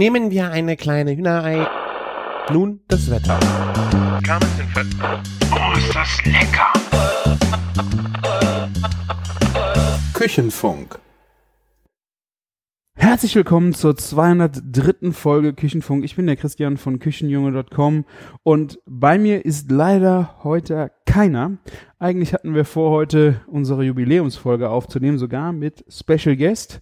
Nehmen wir eine kleine Hühnerei. Nun das Wetter. Oh, ist das lecker! Küchenfunk. Herzlich willkommen zur 203. Folge Küchenfunk. Ich bin der Christian von Küchenjunge.com und bei mir ist leider heute keiner. Eigentlich hatten wir vor, heute unsere Jubiläumsfolge aufzunehmen, sogar mit Special Guest.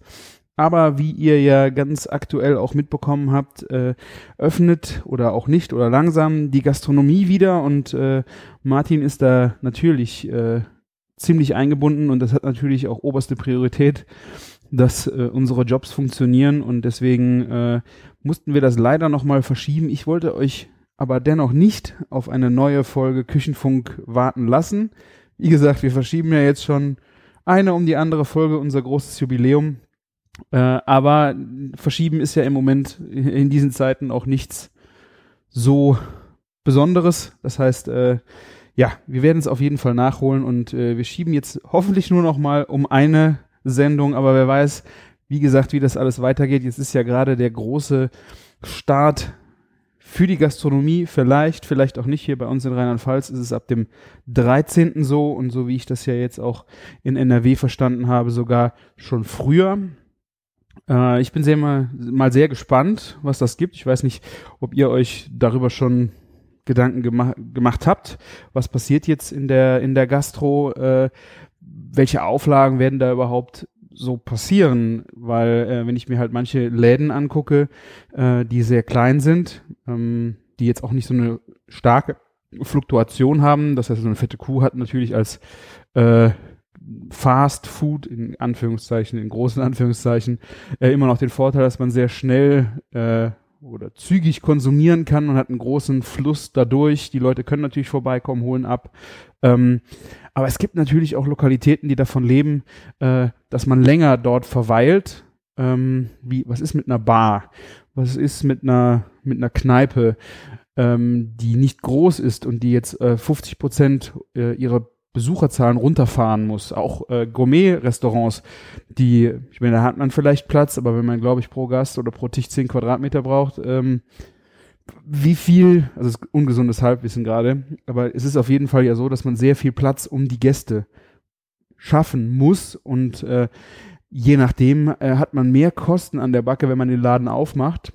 Aber wie ihr ja ganz aktuell auch mitbekommen habt, äh, öffnet oder auch nicht oder langsam die Gastronomie wieder und äh, Martin ist da natürlich äh, ziemlich eingebunden und das hat natürlich auch oberste Priorität, dass äh, unsere Jobs funktionieren und deswegen äh, mussten wir das leider nochmal verschieben. Ich wollte euch aber dennoch nicht auf eine neue Folge Küchenfunk warten lassen. Wie gesagt, wir verschieben ja jetzt schon eine um die andere Folge unser großes Jubiläum. Äh, aber verschieben ist ja im Moment in diesen Zeiten auch nichts so Besonderes. Das heißt, äh, ja, wir werden es auf jeden Fall nachholen und äh, wir schieben jetzt hoffentlich nur noch mal um eine Sendung, aber wer weiß, wie gesagt, wie das alles weitergeht. Jetzt ist ja gerade der große Start für die Gastronomie, vielleicht, vielleicht auch nicht. Hier bei uns in Rheinland-Pfalz ist es ab dem 13. so und so wie ich das ja jetzt auch in NRW verstanden habe, sogar schon früher. Äh, ich bin sehr mal, mal sehr gespannt, was das gibt. Ich weiß nicht, ob ihr euch darüber schon Gedanken gema gemacht habt. Was passiert jetzt in der, in der Gastro? Äh, welche Auflagen werden da überhaupt so passieren? Weil, äh, wenn ich mir halt manche Läden angucke, äh, die sehr klein sind, ähm, die jetzt auch nicht so eine starke Fluktuation haben, das heißt, so eine fette Kuh hat natürlich als äh, Fast Food in Anführungszeichen, in großen Anführungszeichen, äh, immer noch den Vorteil, dass man sehr schnell äh, oder zügig konsumieren kann. Man hat einen großen Fluss dadurch. Die Leute können natürlich vorbeikommen, holen ab. Ähm, aber es gibt natürlich auch Lokalitäten, die davon leben, äh, dass man länger dort verweilt. Ähm, wie, was ist mit einer Bar? Was ist mit einer, mit einer Kneipe, ähm, die nicht groß ist und die jetzt äh, 50 Prozent äh, ihrer Besucherzahlen runterfahren muss. Auch äh, Gourmet-Restaurants, die, ich meine, da hat man vielleicht Platz, aber wenn man, glaube ich, pro Gast oder pro Tisch 10 Quadratmeter braucht, ähm, wie viel, also ungesundes Halbwissen gerade, aber es ist auf jeden Fall ja so, dass man sehr viel Platz um die Gäste schaffen muss und äh, je nachdem äh, hat man mehr Kosten an der Backe, wenn man den Laden aufmacht.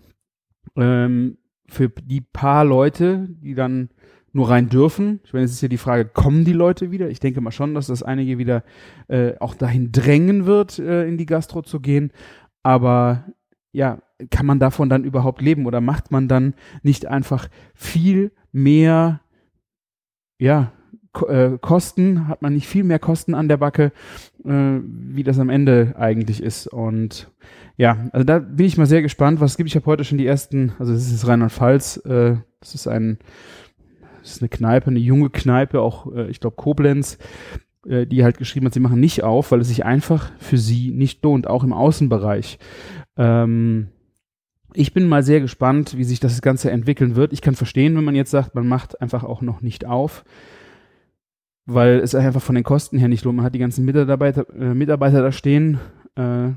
Ähm, für die paar Leute, die dann nur rein dürfen. Ich meine, es ist ja die Frage, kommen die Leute wieder? Ich denke mal schon, dass das einige wieder äh, auch dahin drängen wird, äh, in die Gastro zu gehen. Aber ja, kann man davon dann überhaupt leben oder macht man dann nicht einfach viel mehr, ja, Ko äh, Kosten, hat man nicht viel mehr Kosten an der Backe, äh, wie das am Ende eigentlich ist. Und ja, also da bin ich mal sehr gespannt, was es gibt. Ich habe heute schon die ersten, also das ist Rheinland-Pfalz, äh, das ist ein ist eine Kneipe, eine junge Kneipe, auch äh, ich glaube Koblenz, äh, die halt geschrieben hat, sie machen nicht auf, weil es sich einfach für sie nicht lohnt, auch im Außenbereich. Ähm, ich bin mal sehr gespannt, wie sich das Ganze entwickeln wird. Ich kann verstehen, wenn man jetzt sagt, man macht einfach auch noch nicht auf, weil es einfach von den Kosten her nicht lohnt. Man hat die ganzen Mitarbeiter, äh, Mitarbeiter da stehen. Äh,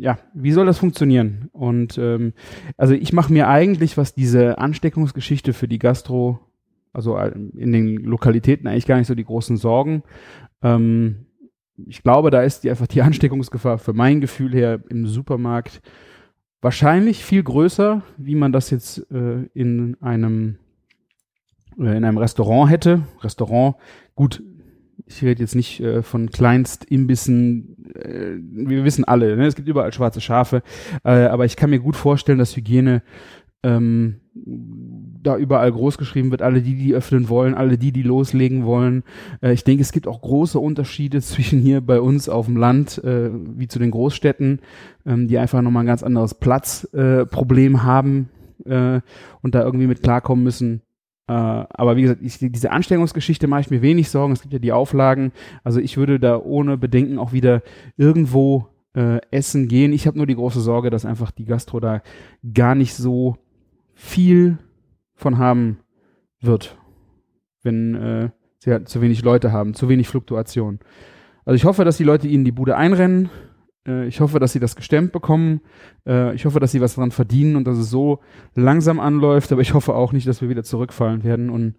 ja, wie soll das funktionieren? Und ähm, also ich mache mir eigentlich, was diese Ansteckungsgeschichte für die Gastro, also äh, in den Lokalitäten eigentlich gar nicht so die großen Sorgen. Ähm, ich glaube, da ist die einfach die Ansteckungsgefahr für mein Gefühl her im Supermarkt wahrscheinlich viel größer, wie man das jetzt äh, in einem äh, in einem Restaurant hätte. Restaurant, gut, ich rede jetzt nicht äh, von Kleinstimbissen, äh, wir wissen alle, ne? es gibt überall schwarze Schafe, äh, aber ich kann mir gut vorstellen, dass Hygiene ähm, da überall groß geschrieben wird, alle die, die öffnen wollen, alle die, die loslegen wollen. Äh, ich denke, es gibt auch große Unterschiede zwischen hier bei uns auf dem Land äh, wie zu den Großstädten, ähm, die einfach nochmal ein ganz anderes Platzproblem äh, haben äh, und da irgendwie mit klarkommen müssen. Äh, aber wie gesagt, ich, diese Anstellungsgeschichte mache ich mir wenig Sorgen. Es gibt ja die Auflagen. Also ich würde da ohne Bedenken auch wieder irgendwo äh, essen gehen. Ich habe nur die große Sorge, dass einfach die Gastro da gar nicht so viel von haben wird, wenn äh, sie halt zu wenig Leute haben, zu wenig Fluktuation. Also ich hoffe, dass die Leute ihnen die Bude einrennen. Äh, ich hoffe, dass sie das gestemmt bekommen. Äh, ich hoffe, dass sie was daran verdienen und dass es so langsam anläuft, aber ich hoffe auch nicht, dass wir wieder zurückfallen werden. Und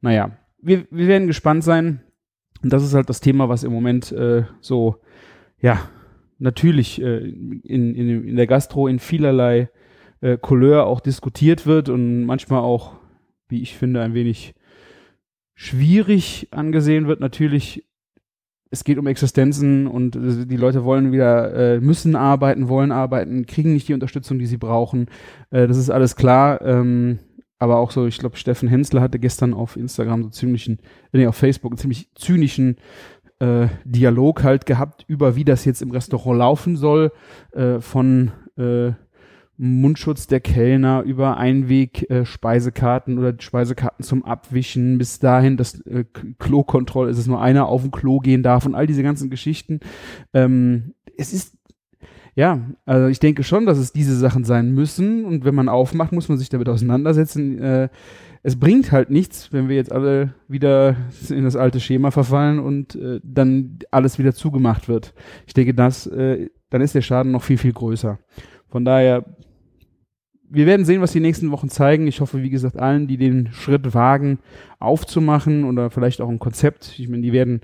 naja, wir, wir werden gespannt sein. Und das ist halt das Thema, was im Moment äh, so, ja, natürlich äh, in, in, in der Gastro in vielerlei äh, Couleur auch diskutiert wird und manchmal auch, wie ich finde, ein wenig schwierig angesehen wird. Natürlich es geht um Existenzen und äh, die Leute wollen wieder, äh, müssen arbeiten, wollen arbeiten, kriegen nicht die Unterstützung, die sie brauchen. Äh, das ist alles klar. Ähm, aber auch so, ich glaube, Steffen Hensler hatte gestern auf Instagram so ziemlichen, nee, auf Facebook einen ziemlich zynischen äh, Dialog halt gehabt über, wie das jetzt im Restaurant laufen soll, äh, von äh, Mundschutz der Kellner über Einweg-Speisekarten äh, oder Speisekarten zum Abwischen bis dahin, dass äh, Klokontrolle ist, dass nur einer auf dem Klo gehen darf und all diese ganzen Geschichten. Ähm, es ist ja, also ich denke schon, dass es diese Sachen sein müssen und wenn man aufmacht, muss man sich damit auseinandersetzen. Äh, es bringt halt nichts, wenn wir jetzt alle wieder in das alte Schema verfallen und äh, dann alles wieder zugemacht wird. Ich denke, das, äh, dann ist der Schaden noch viel, viel größer. Von daher wir werden sehen, was die nächsten Wochen zeigen. Ich hoffe, wie gesagt, allen, die den Schritt wagen, aufzumachen oder vielleicht auch ein Konzept. Ich meine, die werden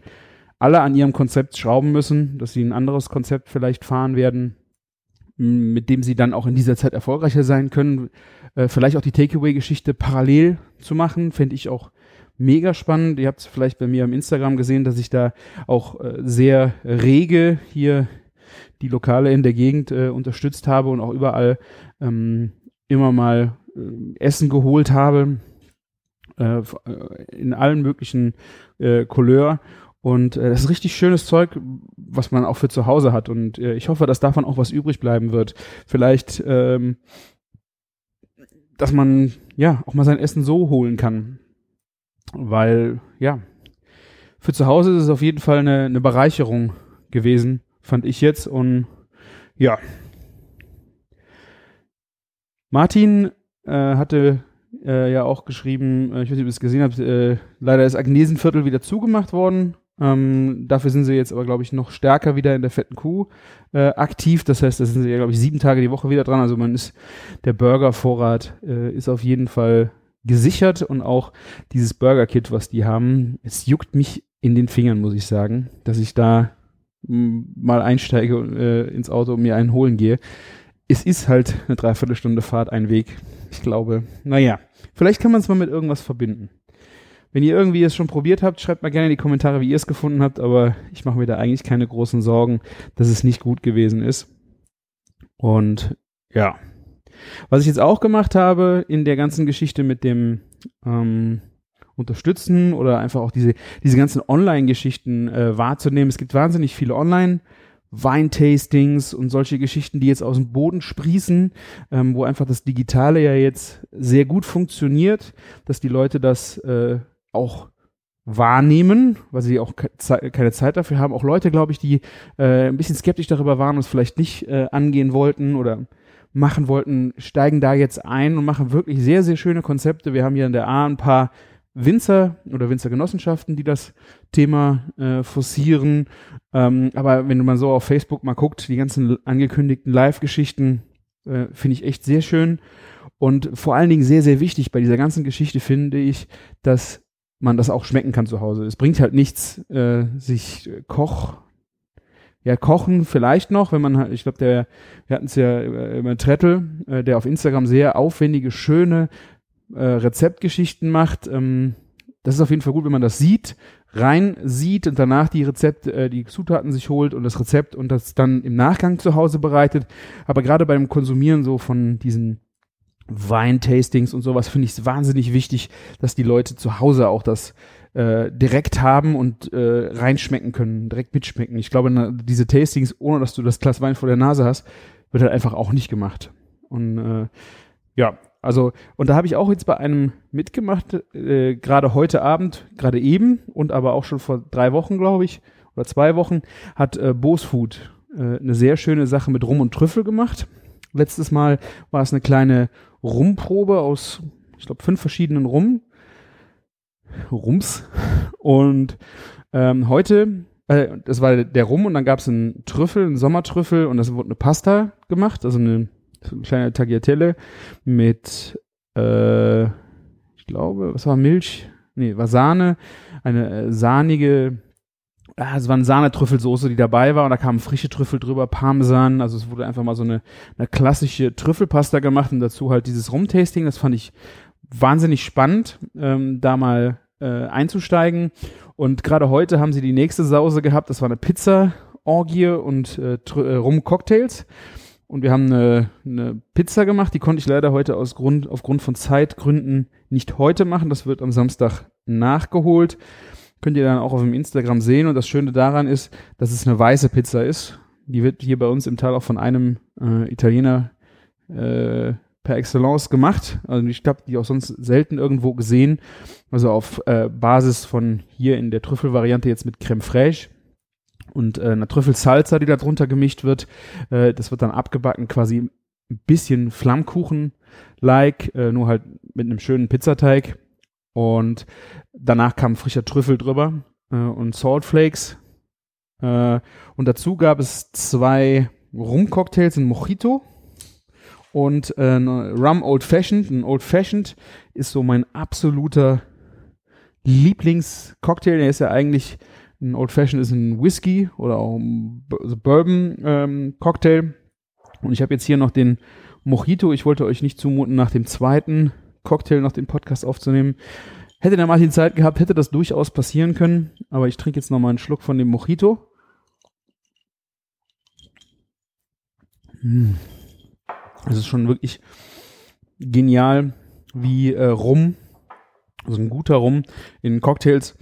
alle an ihrem Konzept schrauben müssen, dass sie ein anderes Konzept vielleicht fahren werden, mit dem sie dann auch in dieser Zeit erfolgreicher sein können. Äh, vielleicht auch die Takeaway-Geschichte parallel zu machen, fände ich auch mega spannend. Ihr habt es vielleicht bei mir am Instagram gesehen, dass ich da auch äh, sehr rege hier die Lokale in der Gegend äh, unterstützt habe und auch überall ähm, immer mal äh, Essen geholt habe, äh, äh, in allen möglichen äh, Couleur. Und äh, das ist richtig schönes Zeug, was man auch für zu Hause hat. Und äh, ich hoffe, dass davon auch was übrig bleiben wird. Vielleicht, ähm, dass man ja auch mal sein Essen so holen kann. Weil, ja, für zu Hause ist es auf jeden Fall eine, eine Bereicherung gewesen, fand ich jetzt. Und ja, Martin äh, hatte äh, ja auch geschrieben, äh, ich weiß nicht, ob ihr es gesehen habt, äh, leider ist Agnesenviertel wieder zugemacht worden. Ähm, dafür sind sie jetzt aber, glaube ich, noch stärker wieder in der fetten Kuh äh, aktiv. Das heißt, da sind sie ja, glaube ich, sieben Tage die Woche wieder dran. Also man ist, der Burgervorrat äh, ist auf jeden Fall gesichert und auch dieses Burger-Kit, was die haben, es juckt mich in den Fingern, muss ich sagen, dass ich da mal einsteige äh, ins Auto und mir einen holen gehe es ist halt eine Dreiviertelstunde Fahrt, ein Weg. Ich glaube, naja, vielleicht kann man es mal mit irgendwas verbinden. Wenn ihr irgendwie es schon probiert habt, schreibt mal gerne in die Kommentare, wie ihr es gefunden habt, aber ich mache mir da eigentlich keine großen Sorgen, dass es nicht gut gewesen ist. Und ja, was ich jetzt auch gemacht habe in der ganzen Geschichte mit dem ähm, Unterstützen oder einfach auch diese, diese ganzen Online-Geschichten äh, wahrzunehmen. Es gibt wahnsinnig viele Online- Weintastings und solche Geschichten, die jetzt aus dem Boden sprießen, ähm, wo einfach das Digitale ja jetzt sehr gut funktioniert, dass die Leute das äh, auch wahrnehmen, weil sie auch keine Zeit dafür haben. Auch Leute, glaube ich, die äh, ein bisschen skeptisch darüber waren und es vielleicht nicht äh, angehen wollten oder machen wollten, steigen da jetzt ein und machen wirklich sehr, sehr schöne Konzepte. Wir haben hier in der A ein paar Winzer oder Winzergenossenschaften, die das Thema äh, forcieren. Ähm, aber wenn mal so auf Facebook mal guckt, die ganzen angekündigten Live-Geschichten äh, finde ich echt sehr schön. Und vor allen Dingen sehr, sehr wichtig bei dieser ganzen Geschichte finde ich, dass man das auch schmecken kann zu Hause. Es bringt halt nichts, äh, sich Koch, ja, kochen vielleicht noch, wenn man halt, ich glaube, der, wir hatten es ja über Trettel, äh, der auf Instagram sehr aufwendige, schöne äh, Rezeptgeschichten macht. Ähm, das ist auf jeden Fall gut, wenn man das sieht, rein sieht und danach die Rezept, äh, die Zutaten sich holt und das Rezept und das dann im Nachgang zu Hause bereitet. Aber gerade beim Konsumieren so von diesen Weintastings und sowas finde ich es wahnsinnig wichtig, dass die Leute zu Hause auch das äh, direkt haben und äh, reinschmecken können, direkt mitschmecken. Ich glaube, na, diese Tastings, ohne dass du das Glas Wein vor der Nase hast, wird halt einfach auch nicht gemacht. Und äh, ja, also, und da habe ich auch jetzt bei einem mitgemacht, äh, gerade heute Abend, gerade eben und aber auch schon vor drei Wochen, glaube ich, oder zwei Wochen, hat äh, Bose Food äh, eine sehr schöne Sache mit Rum und Trüffel gemacht. Letztes Mal war es eine kleine Rumprobe aus, ich glaube, fünf verschiedenen Rum. Rums. Und ähm, heute äh, das war der Rum und dann gab es einen Trüffel, einen Sommertrüffel und das wurde eine Pasta gemacht, also eine, so eine kleine Tagliatelle mit, äh, ich glaube, was war Milch? Nee, war Sahne, eine äh, sahnige, ah, es war eine Sahnetrüffelsoße, die dabei war und da kamen frische Trüffel drüber, Parmesan, also es wurde einfach mal so eine, eine klassische Trüffelpasta gemacht und dazu halt dieses Rumtasting, das fand ich wahnsinnig spannend, ähm, da mal äh, einzusteigen und gerade heute haben sie die nächste Sause gehabt. Das war eine Pizza-Orgie und äh, äh, Rum-Cocktails. Und wir haben eine, eine Pizza gemacht. Die konnte ich leider heute aus Grund, aufgrund von Zeitgründen nicht heute machen. Das wird am Samstag nachgeholt. Könnt ihr dann auch auf dem Instagram sehen. Und das Schöne daran ist, dass es eine weiße Pizza ist. Die wird hier bei uns im Tal auch von einem äh, Italiener äh, per Excellence gemacht. Also ich habe die auch sonst selten irgendwo gesehen. Also auf äh, Basis von hier in der Trüffelvariante jetzt mit Creme fraiche und äh, einer Trüffelsalza, die da drunter gemischt wird. Äh, das wird dann abgebacken, quasi ein bisschen Flammkuchen-like, äh, nur halt mit einem schönen Pizzateig. Und danach kam frischer Trüffel drüber äh, und Saltflakes. Äh, und dazu gab es zwei Rum-Cocktails, ein Mojito und äh, Rum Old Fashioned. Ein Old Fashioned ist so mein absoluter Lieblingscocktail. Der ist ja eigentlich, ein Old Fashioned ist ein Whisky oder auch ein also Bourbon ähm. Und ich habe jetzt hier noch den Mojito. Ich wollte euch nicht zumuten, nach dem zweiten Cocktail noch den Podcast aufzunehmen. Hätte der Martin Zeit gehabt, hätte das durchaus passieren können. Aber ich trinke jetzt noch mal einen Schluck von dem Mojito. Mmh. Es ist schon wirklich genial, wie äh, Rum, also ein guter Rum in Cocktails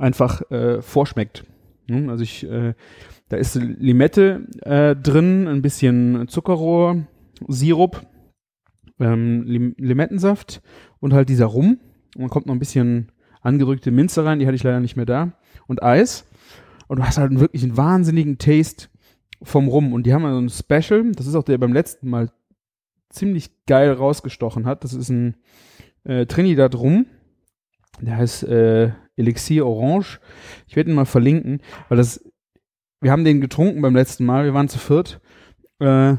einfach äh, vorschmeckt. Hm? Also ich, äh, da ist Limette äh, drin, ein bisschen Zuckerrohr, Sirup, ähm, Lim Limettensaft und halt dieser Rum. Und dann kommt noch ein bisschen angedrückte Minze rein, die hatte ich leider nicht mehr da. Und Eis. Und du hast halt wirklich einen wahnsinnigen Taste vom Rum. Und die haben also ein Special, das ist auch der beim letzten Mal ziemlich geil rausgestochen hat. Das ist ein äh, Trinidad Rum. Der heißt äh, Elixier Orange. Ich werde ihn mal verlinken, weil das, wir haben den getrunken beim letzten Mal. Wir waren zu viert, äh,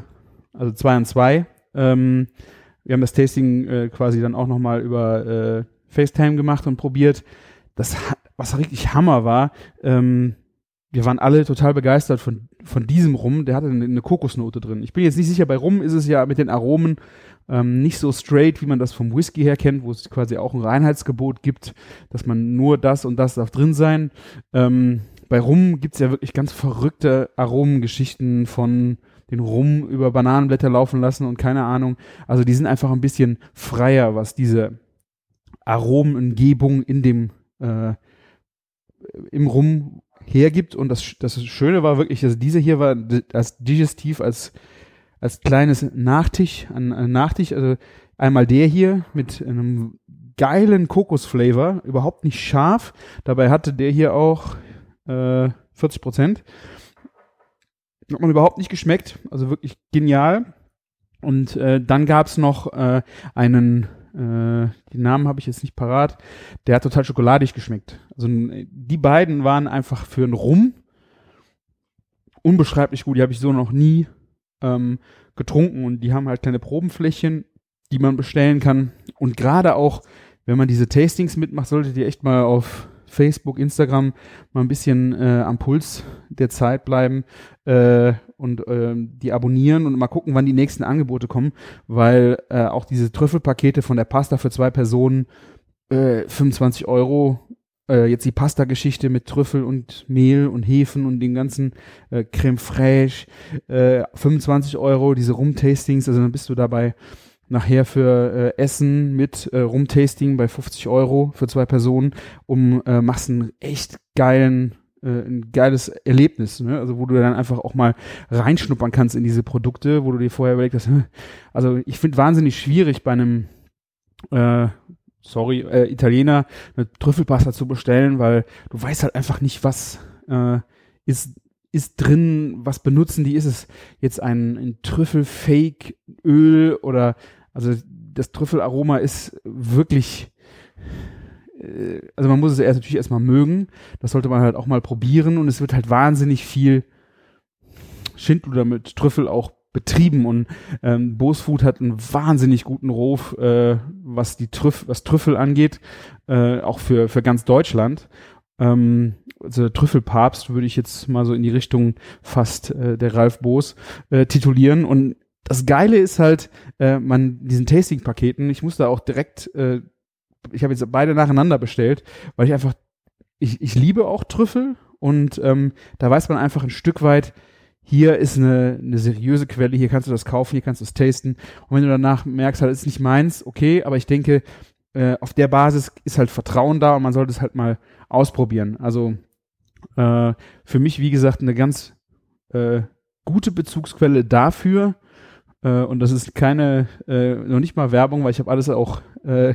also zwei und zwei. Ähm, wir haben das Tasting äh, quasi dann auch nochmal über äh, FaceTime gemacht und probiert. Das, was richtig Hammer war, ähm, wir waren alle total begeistert von, von diesem Rum. Der hatte eine, eine, Kokosnote drin. Ich bin jetzt nicht sicher, bei Rum ist es ja mit den Aromen ähm, nicht so straight, wie man das vom Whisky her kennt, wo es quasi auch ein Reinheitsgebot gibt, dass man nur das und das darf drin sein. Ähm, bei Rum gibt's ja wirklich ganz verrückte Aromengeschichten von den Rum über Bananenblätter laufen lassen und keine Ahnung. Also die sind einfach ein bisschen freier, was diese Aromengebung in dem äh, im Rum hergibt. Und das, das Schöne war wirklich, dass diese hier war das Digestiv als, als kleines Nachtisch, ein, ein Nachtisch, also einmal der hier mit einem geilen Kokosflavor, überhaupt nicht scharf. Dabei hatte der hier auch äh, 40 Prozent. Hat man überhaupt nicht geschmeckt, also wirklich genial. Und äh, dann gab's noch äh, einen äh, den Namen habe ich jetzt nicht parat, der hat total schokoladig geschmeckt. Also die beiden waren einfach für einen Rum unbeschreiblich gut. Die habe ich so noch nie ähm, getrunken und die haben halt kleine Probenflächen, die man bestellen kann. Und gerade auch, wenn man diese Tastings mitmacht, solltet ihr echt mal auf Facebook, Instagram mal ein bisschen äh, am Puls der Zeit bleiben äh, und äh, die abonnieren und mal gucken, wann die nächsten Angebote kommen, weil äh, auch diese Trüffelpakete von der Pasta für zwei Personen äh, 25 Euro äh, jetzt die Pasta-Geschichte mit Trüffel und Mehl und Hefen und den ganzen äh, Creme fraiche, äh, 25 Euro, diese Rum-Tastings, also dann bist du dabei nachher für äh, Essen mit äh, Rumtasting bei 50 Euro für zwei Personen, um äh, machst einen echt geilen ein geiles Erlebnis, ne? also wo du dann einfach auch mal reinschnuppern kannst in diese Produkte, wo du dir vorher überlegt hast, also ich finde wahnsinnig schwierig bei einem äh, sorry, äh, Italiener eine Trüffelpasta zu bestellen, weil du weißt halt einfach nicht, was äh, ist ist drin, was benutzen die? Ist es jetzt ein, ein Trüffelfake-Öl oder also das Trüffelaroma ist wirklich äh, also man muss es erst natürlich erstmal mögen. Das sollte man halt auch mal probieren und es wird halt wahnsinnig viel Schindluder mit Trüffel auch betrieben und ähm, Bosfood hat einen wahnsinnig guten Ruf, äh, was die Trüff was Trüffel angeht, äh, auch für für ganz Deutschland. Ähm, also Trüffelpapst würde ich jetzt mal so in die Richtung fast äh, der Ralf Boos äh, titulieren und das Geile ist halt, äh, man diesen Tasting-Paketen, ich musste auch direkt, äh, ich habe jetzt beide nacheinander bestellt, weil ich einfach, ich, ich liebe auch Trüffel und ähm, da weiß man einfach ein Stück weit, hier ist eine, eine seriöse Quelle, hier kannst du das kaufen, hier kannst du es tasten. Und wenn du danach merkst, halt, ist nicht meins, okay, aber ich denke, äh, auf der Basis ist halt Vertrauen da und man sollte es halt mal ausprobieren. Also äh, für mich, wie gesagt, eine ganz äh, gute Bezugsquelle dafür, äh, und das ist keine, äh, noch nicht mal Werbung, weil ich habe alles auch äh,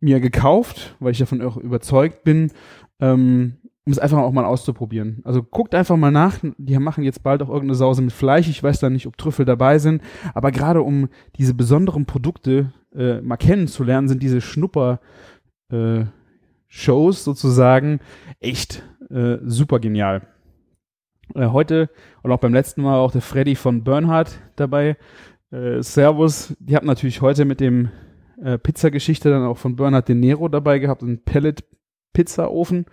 mir gekauft, weil ich davon auch überzeugt bin, ähm, um es einfach auch mal auszuprobieren. Also guckt einfach mal nach, die machen jetzt bald auch irgendeine Sause mit Fleisch, ich weiß da nicht, ob Trüffel dabei sind, aber gerade um diese besonderen Produkte äh, mal kennenzulernen, sind diese Schnupper äh, Shows sozusagen echt äh, super genial. Äh, heute und auch beim letzten Mal auch der Freddy von Bernhard dabei. Äh, Servus, die haben natürlich heute mit dem äh, Pizzageschichte dann auch von Bernhard De Nero dabei gehabt, einen Pellet-Pizzaofen.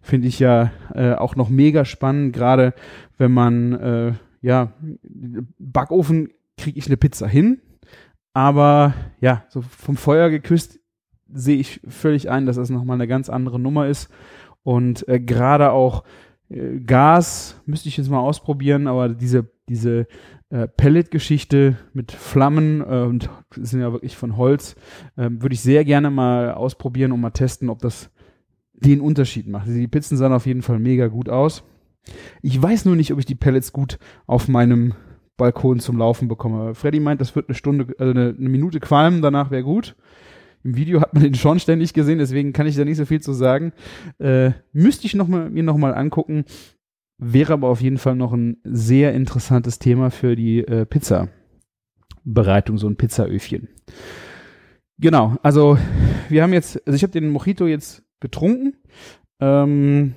Finde ich ja äh, auch noch mega spannend, gerade wenn man, äh, ja, Backofen kriege ich eine Pizza hin, aber ja, so vom Feuer geküsst sehe ich völlig ein, dass das nochmal eine ganz andere Nummer ist. Und äh, gerade auch äh, Gas müsste ich jetzt mal ausprobieren, aber diese, diese äh, Pellet-Geschichte mit Flammen äh, und sind ja wirklich von Holz, äh, würde ich sehr gerne mal ausprobieren und mal testen, ob das den Unterschied macht. Die Pizzen sahen auf jeden Fall mega gut aus. Ich weiß nur nicht, ob ich die Pellets gut auf meinem Balkon zum Laufen bekomme. Freddy meint, das wird eine Stunde, also eine, eine Minute qualmen, danach wäre gut. Im Video hat man den schon ständig gesehen, deswegen kann ich da nicht so viel zu sagen. Äh, müsste ich noch mal, mir nochmal angucken. Wäre aber auf jeden Fall noch ein sehr interessantes Thema für die äh, Pizza-Bereitung, so ein Pizzaöfchen. Genau, also wir haben jetzt, also ich habe den Mojito jetzt getrunken. Ähm,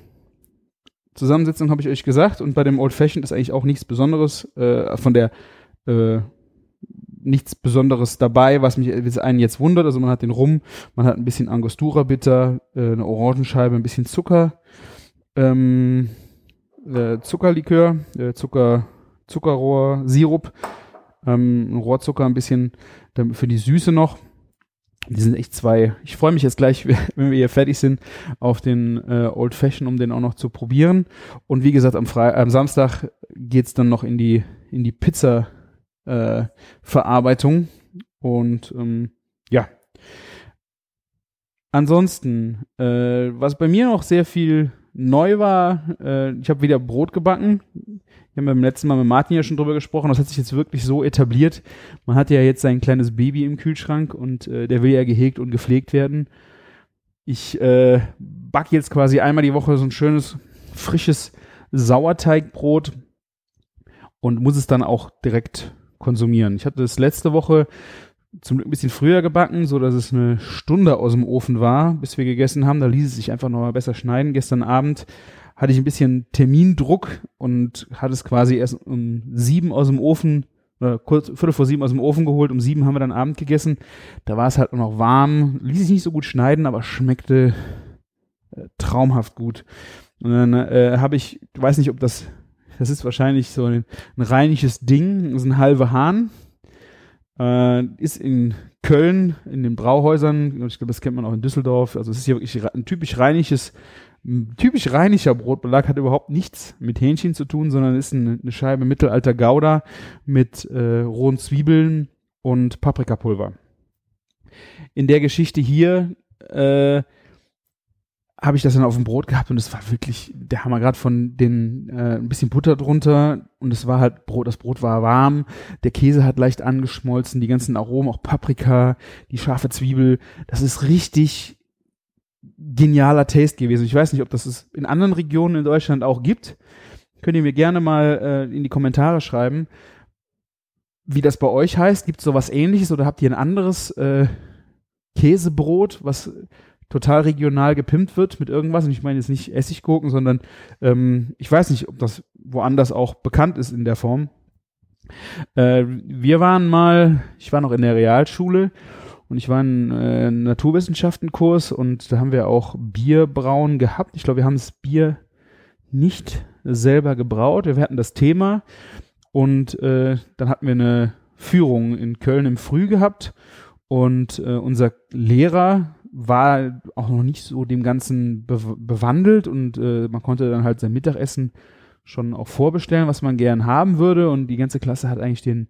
Zusammensetzung habe ich euch gesagt und bei dem Old Fashioned ist eigentlich auch nichts Besonderes äh, von der äh, nichts Besonderes dabei, was mich einen jetzt wundert. Also man hat den Rum, man hat ein bisschen Angostura Bitter, äh, eine Orangenscheibe, ein bisschen Zucker, ähm, äh, Zuckerlikör, äh, Zucker, Zuckerrohr, Sirup, ähm, Rohrzucker ein bisschen für die Süße noch. Die sind echt zwei. Ich freue mich jetzt gleich, wenn wir hier fertig sind, auf den äh, Old Fashion, um den auch noch zu probieren. Und wie gesagt, am, Fre am Samstag geht's dann noch in die in die Pizza äh. Und ähm, ja. Ansonsten, äh, was bei mir noch sehr viel neu war, äh, ich habe wieder Brot gebacken. Wir haben beim letzten Mal mit Martin ja schon drüber gesprochen. Das hat sich jetzt wirklich so etabliert. Man hat ja jetzt sein kleines Baby im Kühlschrank und äh, der will ja gehegt und gepflegt werden. Ich äh, backe jetzt quasi einmal die Woche so ein schönes, frisches Sauerteigbrot und muss es dann auch direkt konsumieren. Ich hatte das letzte Woche zum Glück ein bisschen früher gebacken, so dass es eine Stunde aus dem Ofen war, bis wir gegessen haben. Da ließ es sich einfach noch mal besser schneiden. Gestern Abend hatte ich ein bisschen Termindruck und hatte es quasi erst um sieben aus dem Ofen oder kurz Viertel vor sieben aus dem Ofen geholt. Um sieben haben wir dann Abend gegessen. Da war es halt noch warm, ließ sich nicht so gut schneiden, aber schmeckte äh, traumhaft gut. Und dann äh, habe ich, weiß nicht, ob das, das ist wahrscheinlich so ein, ein rheinisches Ding, ist ein halber Hahn äh, ist in Köln in den Brauhäusern, ich glaube, das kennt man auch in Düsseldorf. Also es ist hier wirklich ein typisch rheinisches, typisch rheinischer Brotbelag, hat überhaupt nichts mit Hähnchen zu tun, sondern ist eine, eine Scheibe mittelalter Gouda mit äh, rohen Zwiebeln und Paprikapulver. In der Geschichte hier äh, habe ich das dann auf dem Brot gehabt und es war wirklich der Hammer gerade von den äh, ein bisschen Butter drunter und es war halt Brot, das Brot war warm, der Käse hat leicht angeschmolzen, die ganzen Aromen, auch Paprika, die scharfe Zwiebel, das ist richtig genialer Taste gewesen. Ich weiß nicht, ob das es in anderen Regionen in Deutschland auch gibt. Könnt ihr mir gerne mal äh, in die Kommentare schreiben, wie das bei euch heißt. Gibt es sowas ähnliches oder habt ihr ein anderes äh, Käsebrot, was total regional gepimpt wird mit irgendwas. Und ich meine jetzt nicht Essiggurken, sondern ähm, ich weiß nicht, ob das woanders auch bekannt ist in der Form. Äh, wir waren mal, ich war noch in der Realschule und ich war in äh, Naturwissenschaftenkurs und da haben wir auch Bierbrauen gehabt. Ich glaube, wir haben das Bier nicht selber gebraut. Wir hatten das Thema und äh, dann hatten wir eine Führung in Köln im Früh gehabt und äh, unser Lehrer war auch noch nicht so dem Ganzen be bewandelt und äh, man konnte dann halt sein Mittagessen schon auch vorbestellen, was man gern haben würde und die ganze Klasse hat eigentlich den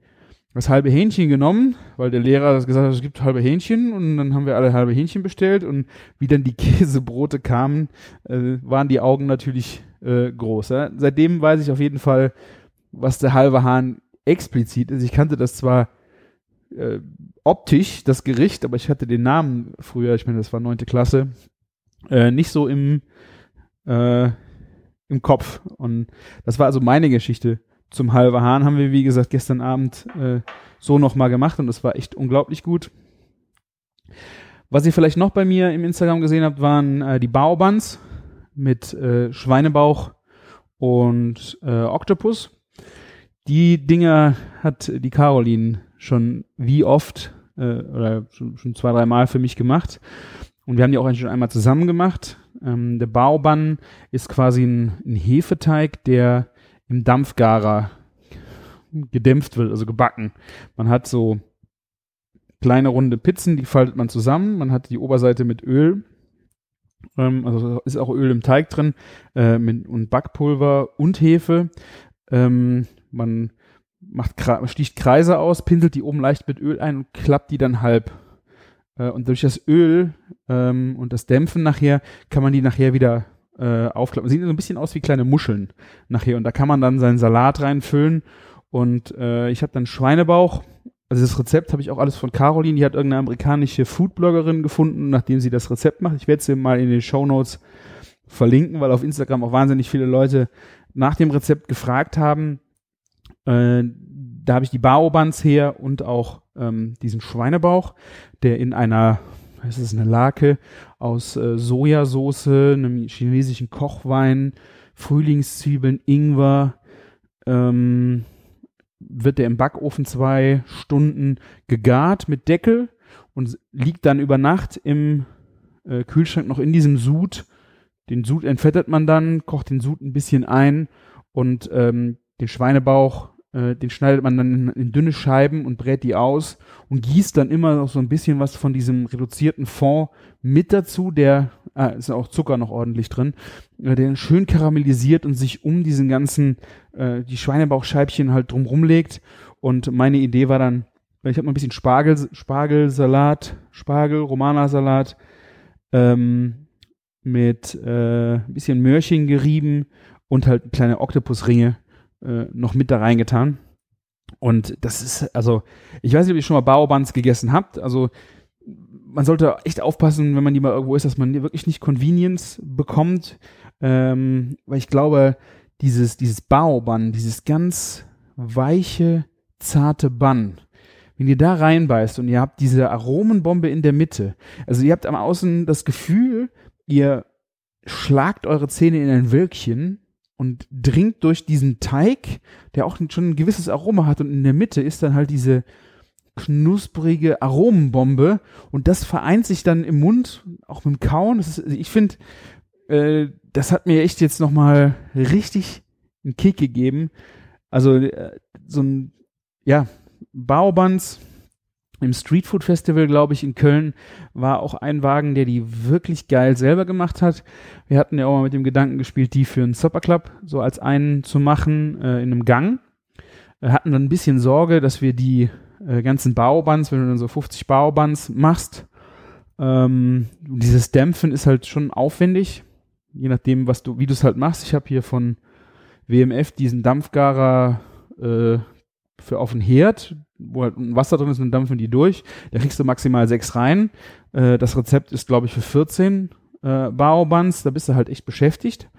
das halbe Hähnchen genommen, weil der Lehrer gesagt hat, es gibt halbe Hähnchen und dann haben wir alle halbe Hähnchen bestellt und wie dann die Käsebrote kamen, äh, waren die Augen natürlich äh, groß. Ja? Seitdem weiß ich auf jeden Fall, was der halbe Hahn explizit ist. Ich kannte das zwar äh, optisch, das Gericht, aber ich hatte den Namen früher, ich meine, das war neunte Klasse, äh, nicht so im, äh, im Kopf. Und das war also meine Geschichte zum halbe Hahn haben wir, wie gesagt, gestern Abend äh, so nochmal gemacht und das war echt unglaublich gut. Was ihr vielleicht noch bei mir im Instagram gesehen habt, waren äh, die Baobans mit äh, Schweinebauch und äh, Oktopus. Die Dinger hat die Caroline schon wie oft äh, oder schon, schon zwei, drei Mal für mich gemacht. Und wir haben die auch schon einmal zusammen gemacht. Ähm, der Baoban ist quasi ein, ein Hefeteig, der im Dampfgarer gedämpft wird, also gebacken. Man hat so kleine runde Pizzen, die faltet man zusammen. Man hat die Oberseite mit Öl, ähm, also ist auch Öl im Teig drin äh, mit, und Backpulver und Hefe. Ähm, man macht sticht Kreise aus, pinselt die oben leicht mit Öl ein und klappt die dann halb. Äh, und durch das Öl ähm, und das Dämpfen nachher kann man die nachher wieder äh, aufklappen. Sieht so ein bisschen aus wie kleine Muscheln nachher. Und da kann man dann seinen Salat reinfüllen. Und äh, ich habe dann Schweinebauch. Also das Rezept habe ich auch alles von Caroline. Die hat irgendeine amerikanische Foodbloggerin gefunden, nachdem sie das Rezept macht. Ich werde es mal in den Show Notes verlinken, weil auf Instagram auch wahnsinnig viele Leute nach dem Rezept gefragt haben. Äh, da habe ich die Baobans her und auch ähm, diesen Schweinebauch, der in einer es ist eine Lake aus äh, Sojasauce, einem chinesischen Kochwein, Frühlingszwiebeln, Ingwer, ähm, wird der im Backofen zwei Stunden gegart mit Deckel und liegt dann über Nacht im äh, Kühlschrank noch in diesem Sud. Den Sud entfettet man dann, kocht den Sud ein bisschen ein und ähm, den Schweinebauch äh, den schneidet man dann in, dünne Scheiben und brät die aus und gießt dann immer noch so ein bisschen was von diesem reduzierten Fond mit dazu, der ah, ist auch Zucker noch ordentlich drin, äh, der schön karamellisiert und sich um diesen ganzen, äh, die Schweinebauchscheibchen halt drumrum legt. Und meine Idee war dann, ich habe mal ein bisschen Spargel, Spargelsalat, Spargel, Romana-Salat, ähm, mit äh, ein bisschen Möhrchen gerieben und halt kleine Oktopusringe äh, noch mit da reingetan. Und das ist, also, ich weiß nicht, ob ihr schon mal Baobans gegessen habt. Also, man sollte echt aufpassen, wenn man die mal irgendwo ist, dass man wirklich nicht Convenience bekommt. Ähm, weil ich glaube, dieses, dieses Baoban, dieses ganz weiche, zarte Bann, wenn ihr da reinbeißt und ihr habt diese Aromenbombe in der Mitte, also ihr habt am Außen das Gefühl, ihr schlagt eure Zähne in ein Wölkchen und dringt durch diesen Teig, der auch schon ein gewisses Aroma hat und in der Mitte ist dann halt diese knusprige Aromenbombe und das vereint sich dann im Mund, auch mit dem Kauen. Ist, ich finde, äh, das hat mir echt jetzt nochmal richtig einen Kick gegeben. Also äh, so ein, ja, Baobans im Street Food Festival, glaube ich, in Köln war auch ein Wagen, der die wirklich geil selber gemacht hat. Wir hatten ja auch mal mit dem Gedanken gespielt, die für einen Supper Club so als einen zu machen äh, in einem Gang. Wir hatten dann ein bisschen Sorge, dass wir die äh, ganzen Baubands, wenn du dann so 50 Baubands machst, ähm, dieses Dämpfen ist halt schon aufwendig, je nachdem, was du, wie du es halt machst. Ich habe hier von WMF diesen Dampfgarer äh, für auf den Herd, wo halt Wasser drin ist und dann dampfen die durch. Da kriegst du maximal sechs rein. Äh, das Rezept ist, glaube ich, für 14 äh, Baobans. Da bist du halt echt beschäftigt.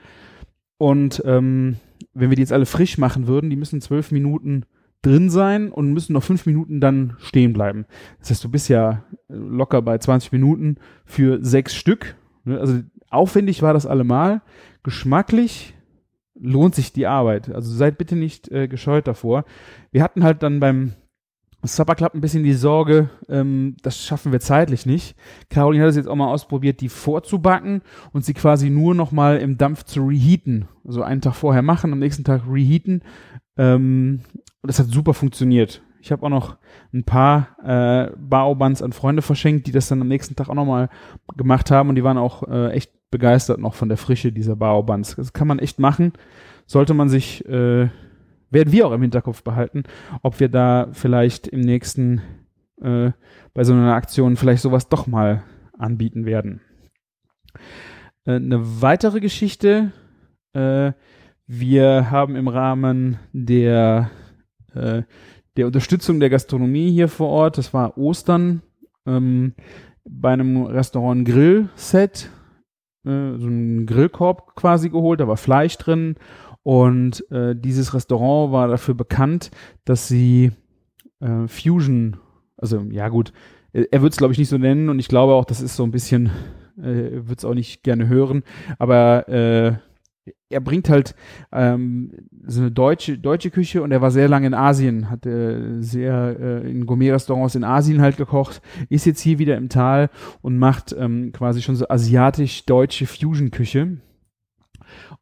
Und ähm, wenn wir die jetzt alle frisch machen würden, die müssen zwölf Minuten drin sein und müssen noch fünf Minuten dann stehen bleiben. Das heißt, du bist ja locker bei 20 Minuten für sechs Stück. Ne? Also aufwendig war das allemal. Geschmacklich lohnt sich die Arbeit. Also seid bitte nicht äh, gescheut davor. Wir hatten halt dann beim Supper Club ein bisschen die Sorge, ähm, das schaffen wir zeitlich nicht. Caroline hat es jetzt auch mal ausprobiert, die vorzubacken und sie quasi nur noch mal im Dampf zu reheaten. Also einen Tag vorher machen, am nächsten Tag reheaten. Ähm, und das hat super funktioniert. Ich habe auch noch ein paar äh, Baobuns an Freunde verschenkt, die das dann am nächsten Tag auch noch mal gemacht haben und die waren auch äh, echt begeistert noch von der Frische dieser Baobuns. Das kann man echt machen. Sollte man sich äh, werden wir auch im Hinterkopf behalten, ob wir da vielleicht im nächsten, äh, bei so einer Aktion vielleicht sowas doch mal anbieten werden. Äh, eine weitere Geschichte, äh, wir haben im Rahmen der, äh, der Unterstützung der Gastronomie hier vor Ort, das war Ostern, ähm, bei einem Restaurant Grill-Set, äh, so einen Grillkorb quasi geholt, da war Fleisch drin und äh, dieses Restaurant war dafür bekannt, dass sie äh, Fusion, also ja gut, er wird es glaube ich nicht so nennen und ich glaube auch, das ist so ein bisschen, äh, wird es auch nicht gerne hören, aber äh, er bringt halt ähm, so eine deutsche deutsche Küche und er war sehr lange in Asien, hat äh, sehr äh, in Gourmet-Restaurants in Asien halt gekocht, ist jetzt hier wieder im Tal und macht ähm, quasi schon so asiatisch-deutsche Fusion-Küche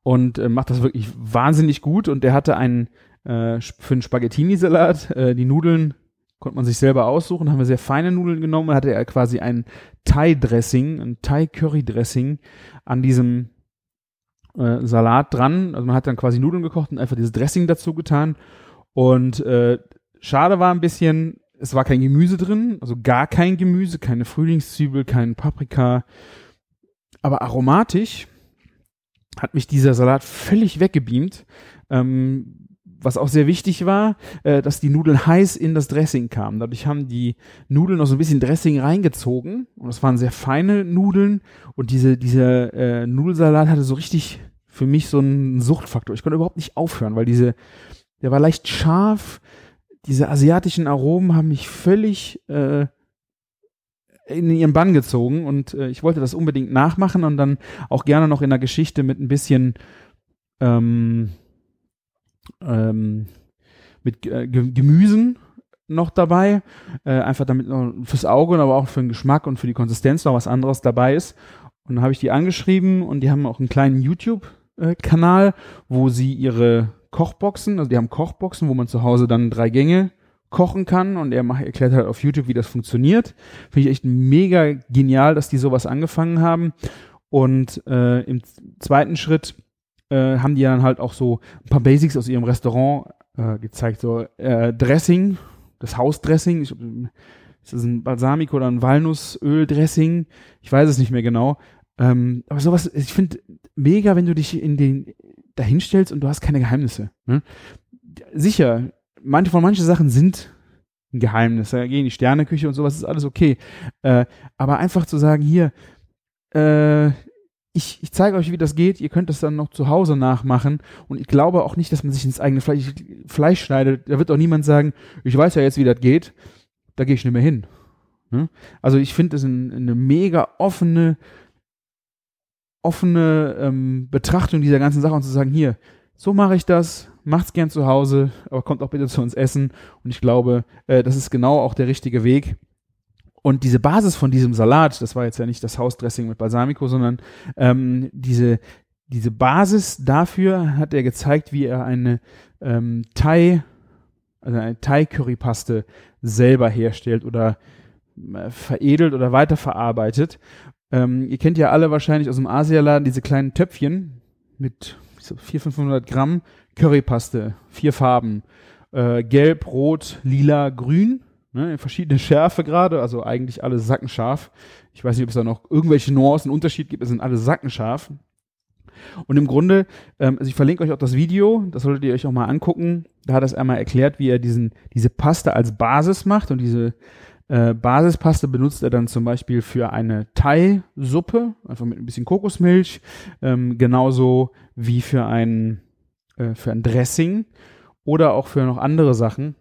und äh, macht das wirklich wahnsinnig gut. Und der hatte einen äh, für einen Spaghettini-Salat, äh, die Nudeln konnte man sich selber aussuchen, haben wir sehr feine Nudeln genommen, hatte er quasi ein Thai-Dressing, ein Thai-Curry-Dressing an diesem äh, Salat dran. Also man hat dann quasi Nudeln gekocht und einfach dieses Dressing dazu getan. Und äh, schade war ein bisschen, es war kein Gemüse drin, also gar kein Gemüse, keine Frühlingszwiebel, kein Paprika, aber aromatisch hat mich dieser Salat völlig weggebeamt. Ähm, was auch sehr wichtig war, äh, dass die Nudeln heiß in das Dressing kamen. Dadurch haben die Nudeln noch so ein bisschen Dressing reingezogen und das waren sehr feine Nudeln und diese, dieser äh, Nudelsalat hatte so richtig für mich so einen Suchtfaktor. Ich konnte überhaupt nicht aufhören, weil diese, der war leicht scharf, diese asiatischen Aromen haben mich völlig äh, in ihren Bann gezogen und äh, ich wollte das unbedingt nachmachen und dann auch gerne noch in der Geschichte mit ein bisschen ähm, ähm, mit äh, Gemüsen noch dabei, äh, einfach damit noch fürs Auge, aber auch für den Geschmack und für die Konsistenz noch was anderes dabei ist. Und dann habe ich die angeschrieben und die haben auch einen kleinen YouTube-Kanal, wo sie ihre Kochboxen, also die haben Kochboxen, wo man zu Hause dann drei Gänge kochen kann und er macht, erklärt halt auf YouTube, wie das funktioniert. Finde ich echt mega genial, dass die sowas angefangen haben. Und äh, im zweiten Schritt äh, haben die dann halt auch so ein paar Basics aus ihrem Restaurant äh, gezeigt. So äh, Dressing, das Hausdressing. Ich, ist das ein Balsamico oder ein Walnussöl-Dressing? Ich weiß es nicht mehr genau. Ähm, aber sowas, ich finde mega, wenn du dich in den dahinstellst und du hast keine Geheimnisse. Ne? Sicher, manche von manchen Sachen sind ein Geheimnis. Da gehen die Sterneküche und sowas ist alles okay. Äh, aber einfach zu sagen, hier, äh, ich, ich zeige euch, wie das geht. Ihr könnt das dann noch zu Hause nachmachen. Und ich glaube auch nicht, dass man sich ins eigene Fleisch, Fleisch schneidet. Da wird auch niemand sagen, ich weiß ja jetzt, wie das geht. Da gehe ich nicht mehr hin. Ne? Also ich finde das ein, eine mega offene, offene ähm, Betrachtung dieser ganzen Sache und zu sagen, hier, so mache ich das, macht's gern zu Hause, aber kommt auch bitte zu uns essen. Und ich glaube, äh, das ist genau auch der richtige Weg. Und diese Basis von diesem Salat, das war jetzt ja nicht das Hausdressing mit Balsamico, sondern ähm, diese, diese Basis dafür hat er gezeigt, wie er eine ähm, Thai, also eine Thai-Currypaste selber herstellt oder äh, veredelt oder weiterverarbeitet. Ähm, ihr kennt ja alle wahrscheinlich aus dem Asialaden diese kleinen Töpfchen mit 400, 500 Gramm Currypaste, vier Farben, äh, gelb, rot, lila, grün, ne, verschiedene Schärfe gerade, also eigentlich alle sackenscharf. Ich weiß nicht, ob es da noch irgendwelche Nuancen, Unterschied gibt, es sind alle sackenscharf. Und im Grunde, ähm, also ich verlinke euch auch das Video, das solltet ihr euch auch mal angucken. Da hat er es einmal erklärt, wie er diesen, diese Paste als Basis macht und diese äh, Basispaste benutzt er dann zum Beispiel für eine Thai-Suppe, einfach mit ein bisschen Kokosmilch, ähm, genauso wie für ein, äh, für ein Dressing oder auch für noch andere Sachen.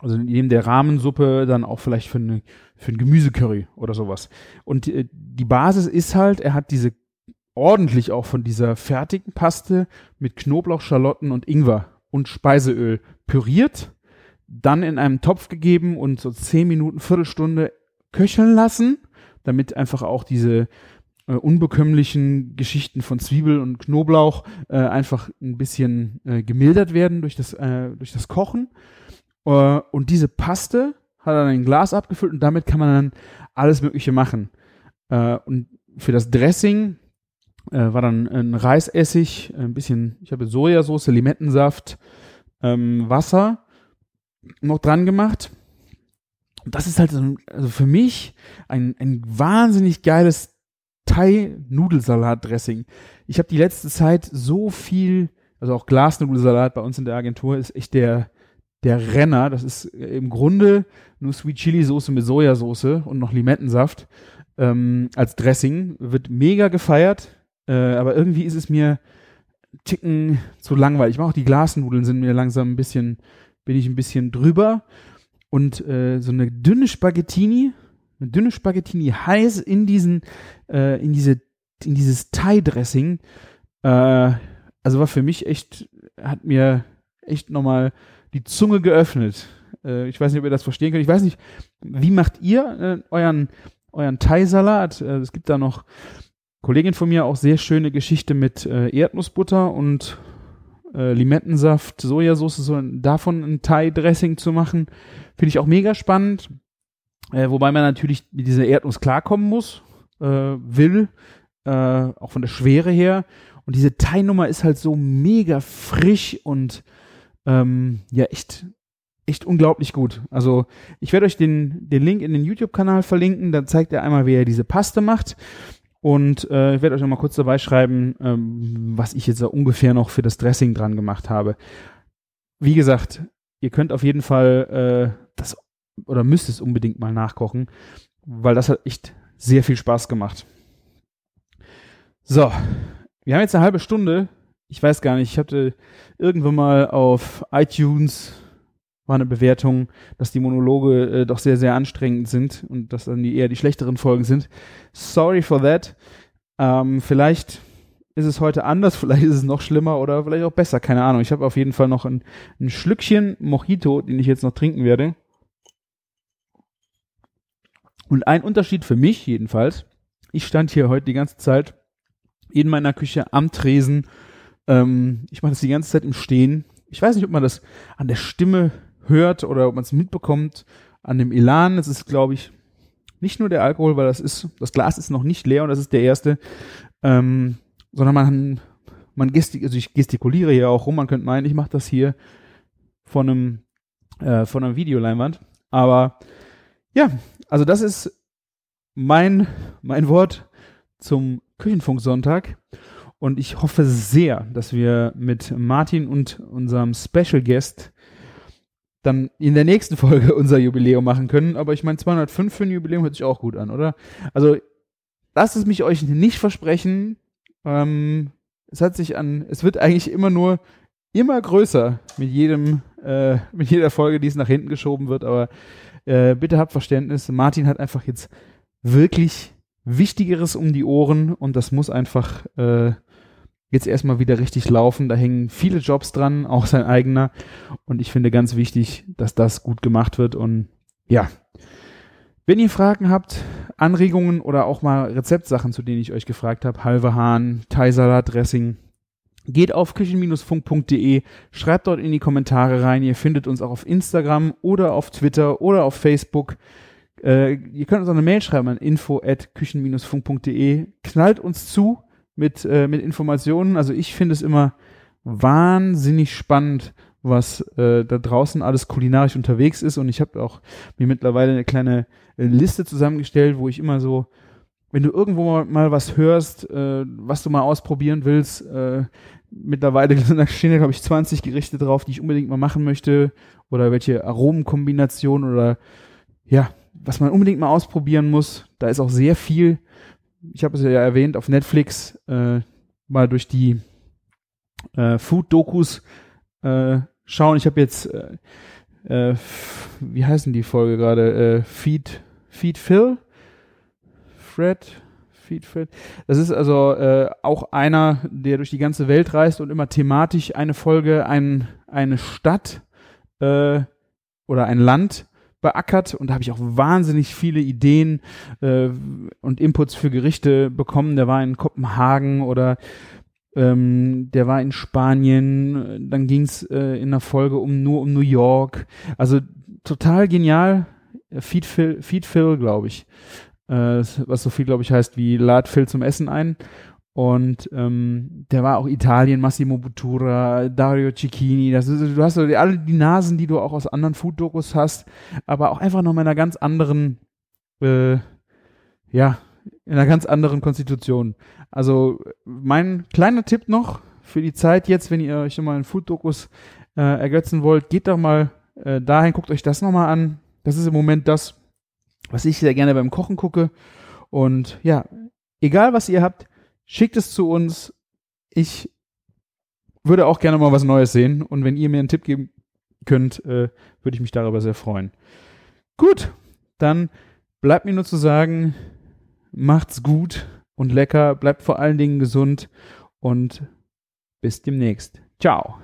Also neben der Rahmensuppe dann auch vielleicht für, eine, für ein Gemüsecurry oder sowas. Und äh, die Basis ist halt, er hat diese ordentlich auch von dieser fertigen Paste mit Knoblauch, Schalotten und Ingwer und Speiseöl püriert, dann in einem Topf gegeben und so zehn Minuten, Viertelstunde köcheln lassen, damit einfach auch diese äh, unbekömmlichen Geschichten von Zwiebel und Knoblauch äh, einfach ein bisschen äh, gemildert werden durch das, äh, durch das Kochen. Äh, und diese Paste hat er dann in ein Glas abgefüllt und damit kann man dann alles Mögliche machen. Äh, und für das Dressing war dann ein Reisessig, ein bisschen, ich habe Sojasauce, Limettensaft, ähm, Wasser noch dran gemacht. Und das ist halt so, also für mich ein, ein wahnsinnig geiles Thai-Nudelsalat-Dressing. Ich habe die letzte Zeit so viel, also auch Glasnudelsalat bei uns in der Agentur ist echt der, der Renner. Das ist im Grunde nur Sweet Chili Soße mit Sojasauce und noch Limettensaft ähm, als Dressing. Wird mega gefeiert. Äh, aber irgendwie ist es mir Ticken zu langweilig. Ich mache auch die Glasnudeln sind mir langsam ein bisschen, bin ich ein bisschen drüber. Und äh, so eine dünne Spaghettini, eine dünne Spaghettini heiß in diesen, äh, in diese, in dieses Thai-Dressing, äh, also war für mich echt, hat mir echt nochmal die Zunge geöffnet. Äh, ich weiß nicht, ob ihr das verstehen könnt. Ich weiß nicht, wie macht ihr äh, euren, euren Thai-Salat? Äh, es gibt da noch Kollegin von mir auch sehr schöne Geschichte mit Erdnussbutter und äh, Limettensaft, Sojasauce, so davon ein Thai-Dressing zu machen. Finde ich auch mega spannend. Äh, wobei man natürlich mit dieser Erdnuss klarkommen muss, äh, will, äh, auch von der Schwere her. Und diese Thai-Nummer ist halt so mega frisch und ähm, ja, echt, echt unglaublich gut. Also ich werde euch den, den Link in den YouTube-Kanal verlinken, da zeigt er einmal, wie er diese Paste macht. Und äh, ich werde euch noch mal kurz dabei schreiben, ähm, was ich jetzt so ungefähr noch für das Dressing dran gemacht habe. Wie gesagt, ihr könnt auf jeden Fall äh, das oder müsst es unbedingt mal nachkochen, weil das hat echt sehr viel Spaß gemacht. So, wir haben jetzt eine halbe Stunde. Ich weiß gar nicht, ich hatte irgendwann mal auf iTunes war eine Bewertung, dass die Monologe äh, doch sehr, sehr anstrengend sind und dass dann die eher die schlechteren Folgen sind. Sorry for that. Ähm, vielleicht ist es heute anders, vielleicht ist es noch schlimmer oder vielleicht auch besser, keine Ahnung. Ich habe auf jeden Fall noch ein, ein Schlückchen Mojito, den ich jetzt noch trinken werde. Und ein Unterschied für mich jedenfalls, ich stand hier heute die ganze Zeit in meiner Küche am Tresen. Ähm, ich mache das die ganze Zeit im Stehen. Ich weiß nicht, ob man das an der Stimme hört oder ob man es mitbekommt an dem Elan. Es ist, glaube ich, nicht nur der Alkohol, weil das ist, das Glas ist noch nicht leer und das ist der erste, ähm, sondern man, man gestik also ich gestikuliere hier auch rum, man könnte meinen, ich mache das hier von einem, äh, von einer Videoleinwand. Aber ja, also das ist mein, mein Wort zum Küchenfunksonntag. Und ich hoffe sehr, dass wir mit Martin und unserem Special Guest dann in der nächsten Folge unser Jubiläum machen können. Aber ich meine, 205 für ein Jubiläum hört sich auch gut an, oder? Also, lasst es mich euch nicht versprechen. Ähm, es hat sich an, es wird eigentlich immer nur immer größer mit jedem, äh, mit jeder Folge, die es nach hinten geschoben wird. Aber äh, bitte habt Verständnis. Martin hat einfach jetzt wirklich Wichtigeres um die Ohren und das muss einfach äh, jetzt erstmal wieder richtig laufen. Da hängen viele Jobs dran, auch sein eigener. Und ich finde ganz wichtig, dass das gut gemacht wird. Und ja, wenn ihr Fragen habt, Anregungen oder auch mal Rezeptsachen, zu denen ich euch gefragt habe, halbe Hahn, Thai-Salat, Dressing, geht auf küchen-funk.de, schreibt dort in die Kommentare rein. Ihr findet uns auch auf Instagram oder auf Twitter oder auf Facebook. Äh, ihr könnt uns auch eine Mail schreiben an info at küchen-funk.de. Knallt uns zu mit, äh, mit Informationen. Also ich finde es immer wahnsinnig spannend, was äh, da draußen alles kulinarisch unterwegs ist. Und ich habe auch mir mittlerweile eine kleine äh, Liste zusammengestellt, wo ich immer so, wenn du irgendwo mal, was hörst, äh, was du mal ausprobieren willst, äh, mittlerweile stehen da, glaube ich, 20 Gerichte drauf, die ich unbedingt mal machen möchte. Oder welche Aromenkombinationen oder ja, was man unbedingt mal ausprobieren muss. Da ist auch sehr viel ich habe es ja erwähnt, auf Netflix äh, mal durch die äh, Food-Dokus äh, schauen. Ich habe jetzt äh, äh, wie heißen die Folge gerade? Äh, Feed, Feed Phil? Fred? Feed Fred? Das ist also äh, auch einer, der durch die ganze Welt reist und immer thematisch eine Folge, ein, eine Stadt äh, oder ein Land beackert und da habe ich auch wahnsinnig viele Ideen äh, und Inputs für Gerichte bekommen. Der war in Kopenhagen oder ähm, der war in Spanien. Dann ging es äh, in der Folge um nur um New York. Also total genial. Feed Phil, Feed Phil glaube ich. Äh, was so viel, glaube ich, heißt wie Lad Phil zum Essen ein. Und ähm, der war auch Italien, Massimo Bottura, Dario Cicchini. Das ist, du hast alle die Nasen, die du auch aus anderen Food-Dokus hast, aber auch einfach noch in einer ganz anderen, äh, ja, in einer ganz anderen Konstitution. Also mein kleiner Tipp noch für die Zeit jetzt, wenn ihr euch nochmal in Food-Dokus äh, ergötzen wollt, geht doch mal äh, dahin, guckt euch das nochmal an. Das ist im Moment das, was ich sehr gerne beim Kochen gucke. Und ja, egal was ihr habt, schickt es zu uns. Ich würde auch gerne mal was Neues sehen. Und wenn ihr mir einen Tipp geben könnt, äh, würde ich mich darüber sehr freuen. Gut, dann bleibt mir nur zu sagen, macht's gut und lecker, bleibt vor allen Dingen gesund und bis demnächst. Ciao.